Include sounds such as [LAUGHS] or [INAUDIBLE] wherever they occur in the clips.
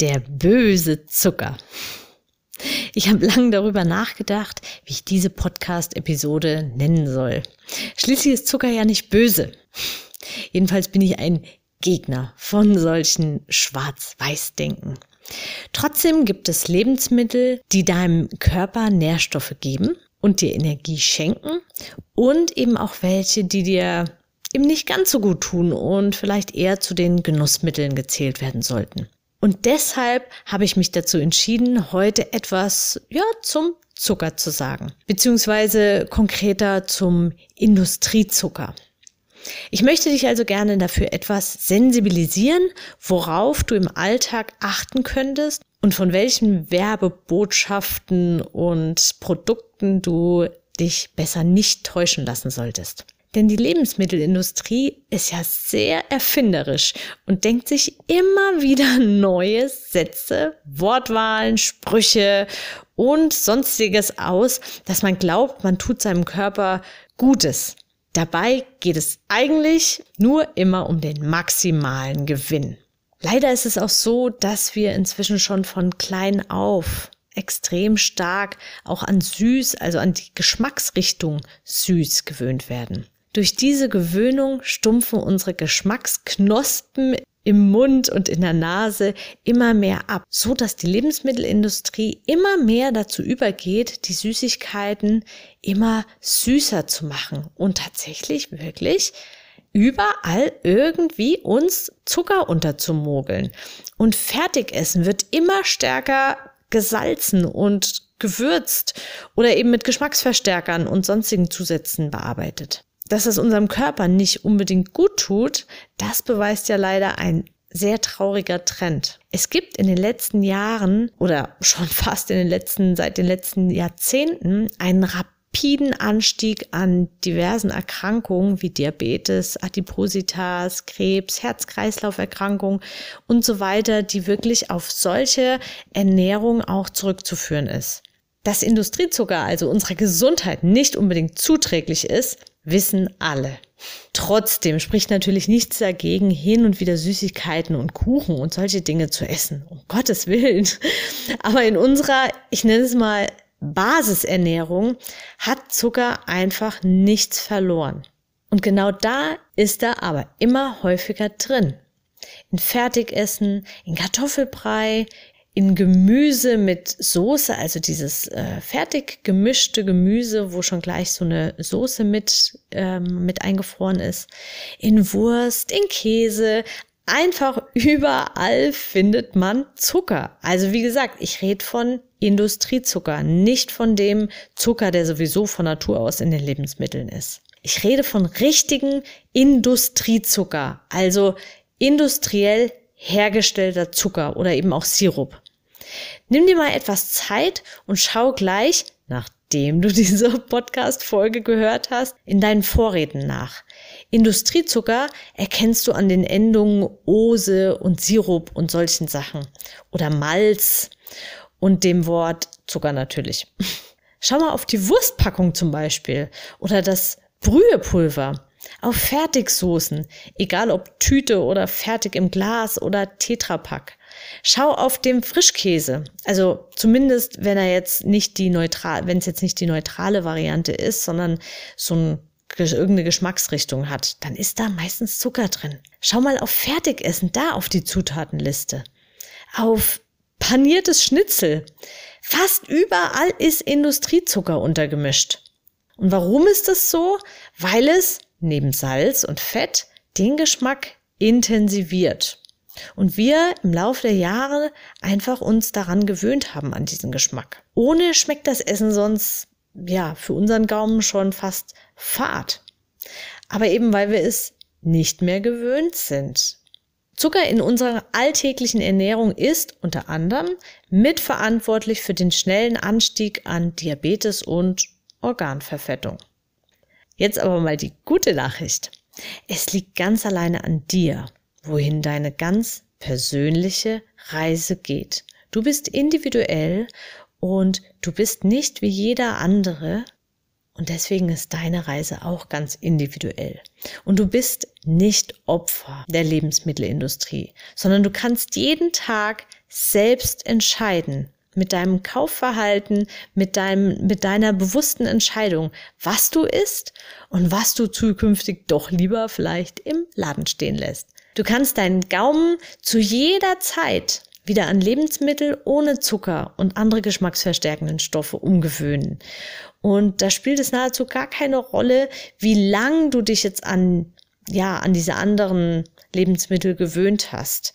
Der böse Zucker. Ich habe lange darüber nachgedacht, wie ich diese Podcast-Episode nennen soll. Schließlich ist Zucker ja nicht böse. Jedenfalls bin ich ein Gegner von solchen Schwarz-Weiß-Denken. Trotzdem gibt es Lebensmittel, die deinem Körper Nährstoffe geben und dir Energie schenken und eben auch welche, die dir eben nicht ganz so gut tun und vielleicht eher zu den Genussmitteln gezählt werden sollten. Und deshalb habe ich mich dazu entschieden, heute etwas, ja, zum Zucker zu sagen, beziehungsweise konkreter zum Industriezucker. Ich möchte dich also gerne dafür etwas sensibilisieren, worauf du im Alltag achten könntest und von welchen Werbebotschaften und Produkten du dich besser nicht täuschen lassen solltest. Denn die Lebensmittelindustrie ist ja sehr erfinderisch und denkt sich immer wieder neue Sätze, Wortwahlen, Sprüche und sonstiges aus, dass man glaubt, man tut seinem Körper Gutes. Dabei geht es eigentlich nur immer um den maximalen Gewinn. Leider ist es auch so, dass wir inzwischen schon von klein auf extrem stark auch an süß, also an die Geschmacksrichtung süß gewöhnt werden. Durch diese Gewöhnung stumpfen unsere Geschmacksknospen im Mund und in der Nase immer mehr ab, so dass die Lebensmittelindustrie immer mehr dazu übergeht, die Süßigkeiten immer süßer zu machen und tatsächlich wirklich überall irgendwie uns Zucker unterzumogeln. Und Fertigessen wird immer stärker gesalzen und gewürzt oder eben mit Geschmacksverstärkern und sonstigen Zusätzen bearbeitet dass es unserem Körper nicht unbedingt gut tut, das beweist ja leider ein sehr trauriger Trend. Es gibt in den letzten Jahren oder schon [LAUGHS] fast in den letzten, seit den letzten Jahrzehnten einen rapiden Anstieg an diversen Erkrankungen wie Diabetes, Adipositas, Krebs, Herz-Kreislauf-Erkrankungen und so weiter, die wirklich auf solche Ernährung auch zurückzuführen ist. Dass Industriezucker also unserer Gesundheit nicht unbedingt zuträglich ist, wissen alle. Trotzdem spricht natürlich nichts dagegen, hin und wieder Süßigkeiten und Kuchen und solche Dinge zu essen. Um Gottes Willen. Aber in unserer, ich nenne es mal, Basisernährung hat Zucker einfach nichts verloren. Und genau da ist er aber immer häufiger drin. In Fertigessen, in Kartoffelbrei, in Gemüse mit Soße, also dieses äh, fertig gemischte Gemüse, wo schon gleich so eine Soße mit, ähm, mit eingefroren ist, in Wurst, in Käse, einfach überall findet man Zucker. Also wie gesagt, ich rede von Industriezucker, nicht von dem Zucker, der sowieso von Natur aus in den Lebensmitteln ist. Ich rede von richtigen Industriezucker, also industriell hergestellter Zucker oder eben auch Sirup. Nimm dir mal etwas Zeit und schau gleich, nachdem du [LAUGHS] diese Podcast-Folge gehört hast, in deinen Vorräten nach. Industriezucker erkennst du an den Endungen Ose und Sirup und solchen Sachen. Oder Malz und dem Wort Zucker natürlich. [LAUGHS] Schau mal auf die Wurstpackung zum Beispiel oder das Brühepulver. Auf Fertigsoßen, egal ob Tüte oder fertig im Glas oder Tetrapack. Schau auf dem Frischkäse. Also zumindest, wenn er jetzt nicht die neutral, wenn es jetzt nicht die neutrale Variante ist, sondern so ein irgendeine Geschmacksrichtung hat, dann ist da meistens Zucker drin. Schau mal auf Fertigessen, da auf die Zutatenliste. Auf paniertes Schnitzel. Fast überall ist Industriezucker untergemischt. Und warum ist das so? Weil es neben Salz und Fett den Geschmack intensiviert. Und wir im Laufe der Jahre einfach uns daran gewöhnt haben an diesen Geschmack. Ohne schmeckt das Essen sonst, ja, für unseren Gaumen schon fast fad. Aber eben weil wir es nicht mehr gewöhnt sind. Zucker in unserer alltäglichen Ernährung ist unter anderem mitverantwortlich für den schnellen Anstieg an Diabetes und Organverfettung. Jetzt aber mal die gute Nachricht. Es liegt ganz alleine an dir, wohin deine ganz persönliche Reise geht. Du bist individuell und du bist nicht wie jeder andere und deswegen ist deine Reise auch ganz individuell. Und du bist nicht Opfer der Lebensmittelindustrie, sondern du kannst jeden Tag selbst entscheiden, mit deinem Kaufverhalten, mit deinem, mit deiner bewussten Entscheidung, was du isst und was du zukünftig doch lieber vielleicht im Laden stehen lässt. Du kannst deinen Gaumen zu jeder Zeit wieder an Lebensmittel ohne Zucker und andere geschmacksverstärkenden Stoffe umgewöhnen. Und da spielt es nahezu gar keine Rolle, wie lang du dich jetzt an, ja, an diese anderen Lebensmittel gewöhnt hast.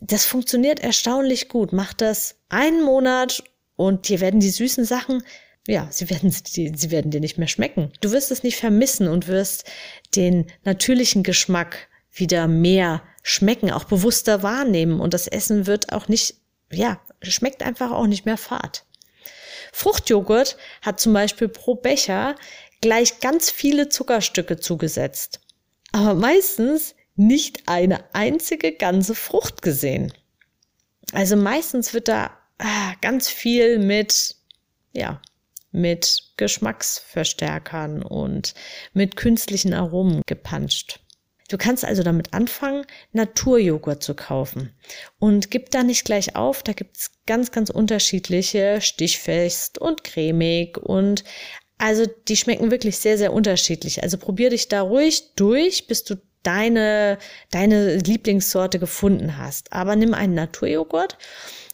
Das funktioniert erstaunlich gut. Mach das einen Monat und dir werden die süßen Sachen ja, sie werden, sie werden dir nicht mehr schmecken. Du wirst es nicht vermissen und wirst den natürlichen Geschmack wieder mehr schmecken, auch bewusster wahrnehmen und das Essen wird auch nicht, ja, schmeckt einfach auch nicht mehr fad. Fruchtjoghurt hat zum Beispiel pro Becher gleich ganz viele Zuckerstücke zugesetzt, aber meistens nicht eine einzige ganze Frucht gesehen. Also meistens wird da ah, ganz viel mit, ja, mit Geschmacksverstärkern und mit künstlichen Aromen gepanscht. Du kannst also damit anfangen, Naturjoghurt zu kaufen. Und gib da nicht gleich auf, da gibt's ganz, ganz unterschiedliche, stichfest und cremig und also die schmecken wirklich sehr, sehr unterschiedlich. Also probier dich da ruhig durch, bis du deine, deine Lieblingssorte gefunden hast. Aber nimm einen Naturjoghurt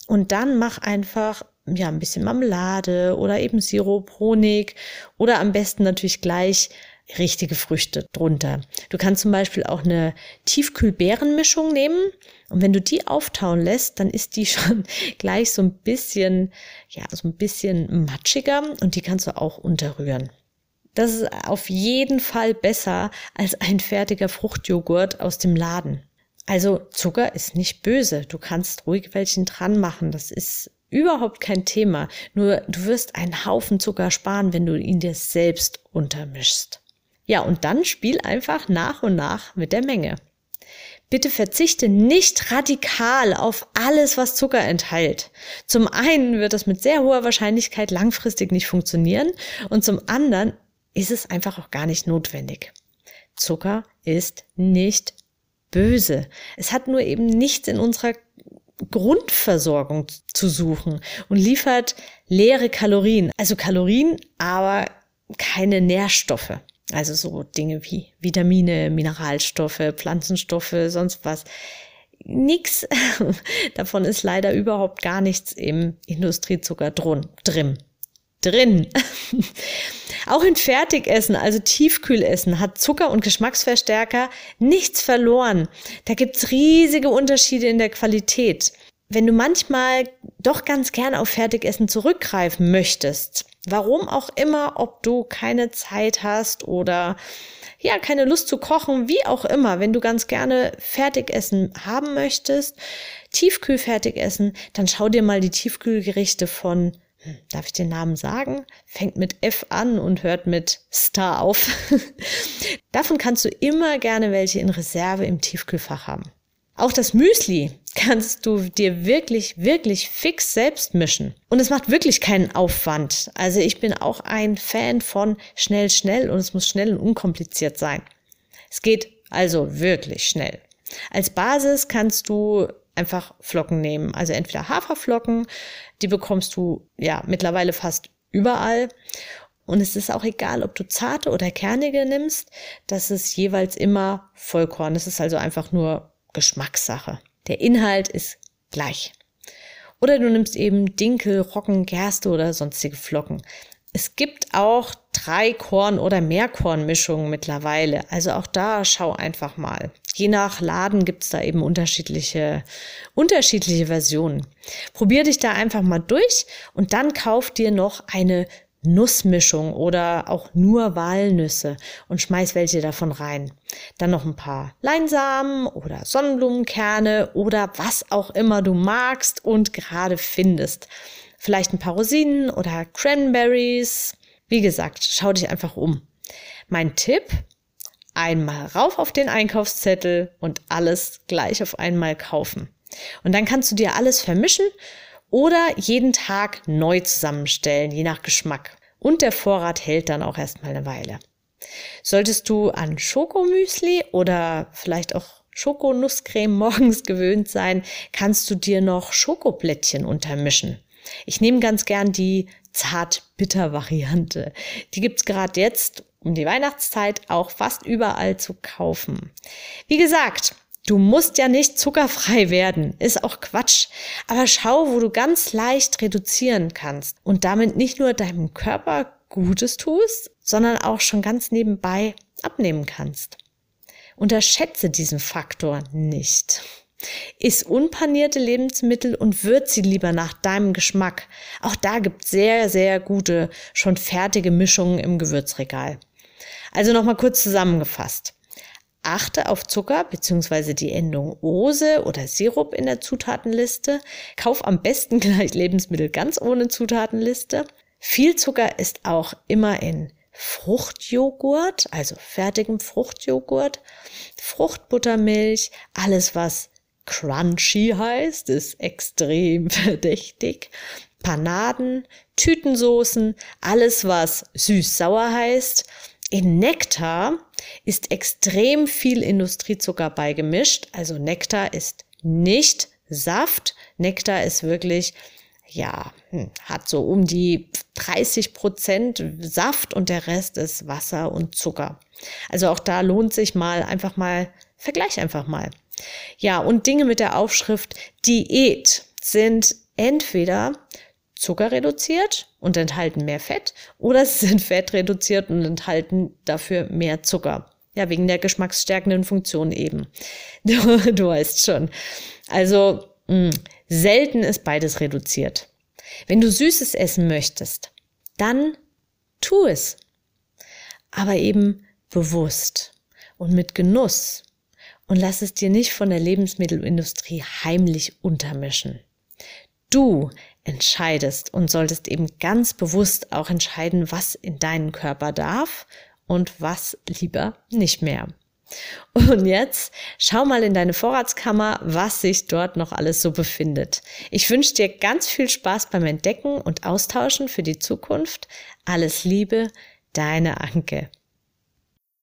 und dann mach einfach ja, ein bisschen Marmelade oder eben Sirup, Honig oder am besten natürlich gleich richtige Früchte drunter. Du kannst zum Beispiel auch eine Tiefkühlbeerenmischung nehmen und wenn du die auftauen lässt, dann ist die [LAUGHS] schon gleich so ein bisschen, ja, so ein bisschen matschiger und die kannst du auch unterrühren. Das ist auf jeden Fall besser als ein fertiger Fruchtjoghurt aus dem Laden. Also Zucker ist nicht böse. Du kannst ruhig welchen dran machen. Das ist überhaupt kein Thema. Nur du wirst einen Haufen Zucker sparen, wenn du ihn dir selbst untermischst. Ja, und dann spiel einfach nach und nach mit der Menge. Bitte verzichte nicht radikal auf alles, was Zucker enthält. Zum einen wird das mit sehr hoher Wahrscheinlichkeit langfristig nicht funktionieren und zum anderen ist es einfach auch gar nicht notwendig. Zucker ist nicht böse. Es hat nur eben nichts in unserer Grundversorgung zu suchen und liefert leere Kalorien. Also Kalorien, aber keine Nährstoffe. Also so Dinge wie Vitamine, Mineralstoffe, Pflanzenstoffe, sonst was. Nix [LAUGHS] davon ist leider überhaupt gar nichts im Industriezucker drin. Drin. [LAUGHS] Auch in Fertigessen, also Tiefkühlessen, hat Zucker und Geschmacksverstärker nichts verloren. Da gibt's riesige Unterschiede in der Qualität. Wenn du manchmal doch ganz gern auf Fertigessen zurückgreifen möchtest, Warum auch immer, ob du keine Zeit hast oder ja, keine Lust zu kochen, wie auch immer, wenn du ganz gerne Fertigessen haben möchtest, Tiefkühlfertigessen, dann schau dir mal die Tiefkühlgerichte von Darf ich den Namen sagen? Fängt mit F an und hört mit Star auf. [LAUGHS] Davon kannst du immer gerne welche in Reserve im Tiefkühlfach haben. Auch das Müsli kannst du dir wirklich, wirklich fix selbst mischen. Und es macht wirklich keinen Aufwand. Also ich bin auch ein Fan von schnell, schnell und es muss schnell und unkompliziert sein. Es geht also wirklich schnell. Als Basis kannst du einfach Flocken nehmen. Also entweder Haferflocken, die bekommst du ja mittlerweile fast überall. Und es ist auch egal, ob du zarte oder kernige nimmst. Das ist jeweils immer Vollkorn. Das ist also einfach nur Geschmackssache. Der Inhalt ist gleich. Oder du nimmst eben Dinkel, Roggen, Gerste oder sonstige Flocken. Es gibt auch drei Korn- oder Mehrkornmischungen mittlerweile. Also auch da schau einfach mal. Je nach Laden gibt's da eben unterschiedliche, unterschiedliche Versionen. Probier dich da einfach mal durch und dann kauf dir noch eine Nussmischung oder auch nur Walnüsse und schmeiß welche davon rein. Dann noch ein paar Leinsamen oder Sonnenblumenkerne oder was auch immer du magst und gerade findest. Vielleicht ein paar Rosinen oder Cranberries. Wie gesagt, schau dich einfach um. Mein Tipp, einmal rauf auf den Einkaufszettel und alles gleich auf einmal kaufen. Und dann kannst du dir alles vermischen oder jeden Tag neu zusammenstellen, je nach Geschmack. Und der Vorrat hält dann auch erstmal eine Weile. Solltest du an Schokomüsli oder vielleicht auch Schokonusscreme [LAUGHS] morgens gewöhnt sein, kannst du dir noch Schokoblättchen untermischen. Ich nehme ganz gern die zart-bitter-Variante. Die gibt's gerade jetzt um die Weihnachtszeit auch fast überall zu kaufen. Wie gesagt, Du musst ja nicht zuckerfrei [LAUGHS] werden, ist auch Quatsch. Aber schau, wo du ganz leicht reduzieren kannst und damit nicht nur deinem Körper Gutes tust, sondern auch schon ganz nebenbei abnehmen kannst. Unterschätze diesen Faktor nicht. Iss unpanierte Lebensmittel und würz sie lieber nach deinem Geschmack. Auch da gibt sehr, sehr gute, schon fertige Mischungen im Gewürzregal. Also nochmal kurz zusammengefasst. Achte auf Zucker bzw. die Endung Ose oder Sirup in der Zutatenliste. Kauf am besten [LAUGHS] gleich Lebensmittel ganz ohne Zutatenliste. Viel Zucker ist auch immer in Fruchtjoghurt, also fertigem Fruchtjoghurt, Fruchtbuttermilch, alles was crunchy heißt, ist extrem [LAUGHS] verdächtig. Panaden, Tütensoßen, alles was süß-sauer heißt. In Nektar ist extrem viel Industriezucker beigemischt. Also Nektar ist nicht Saft. Nektar ist wirklich, ja, hm, hat so um die 30 Prozent Saft und der Rest ist Wasser und Zucker. Also auch da lohnt sich mal einfach mal, vergleich einfach mal. Ja, und Dinge mit der Aufschrift Diät sind entweder Zucker reduziert und enthalten mehr Fett oder sie [LAUGHS] sind Fett reduziert und enthalten dafür mehr Zucker. Ja, wegen der geschmacksstärkenden Funktion eben. [LAUGHS] Du, du weißt schon. Also mh, hm, selten ist beides reduziert. Wenn du Süßes essen möchtest, dann tu es. Aber eben bewusst und mit Genuss. Und lass es dir nicht von der Lebensmittelindustrie heimlich untermischen. Du entscheidest und solltest eben ganz bewusst auch entscheiden, was in deinen Körper darf und was lieber nicht mehr. Und jetzt schau mal in deine Vorratskammer, was sich dort noch alles so befindet. Ich wünsche dir ganz viel Spaß beim Entdecken und Austauschen für die Zukunft. Alles Liebe, deine Anke.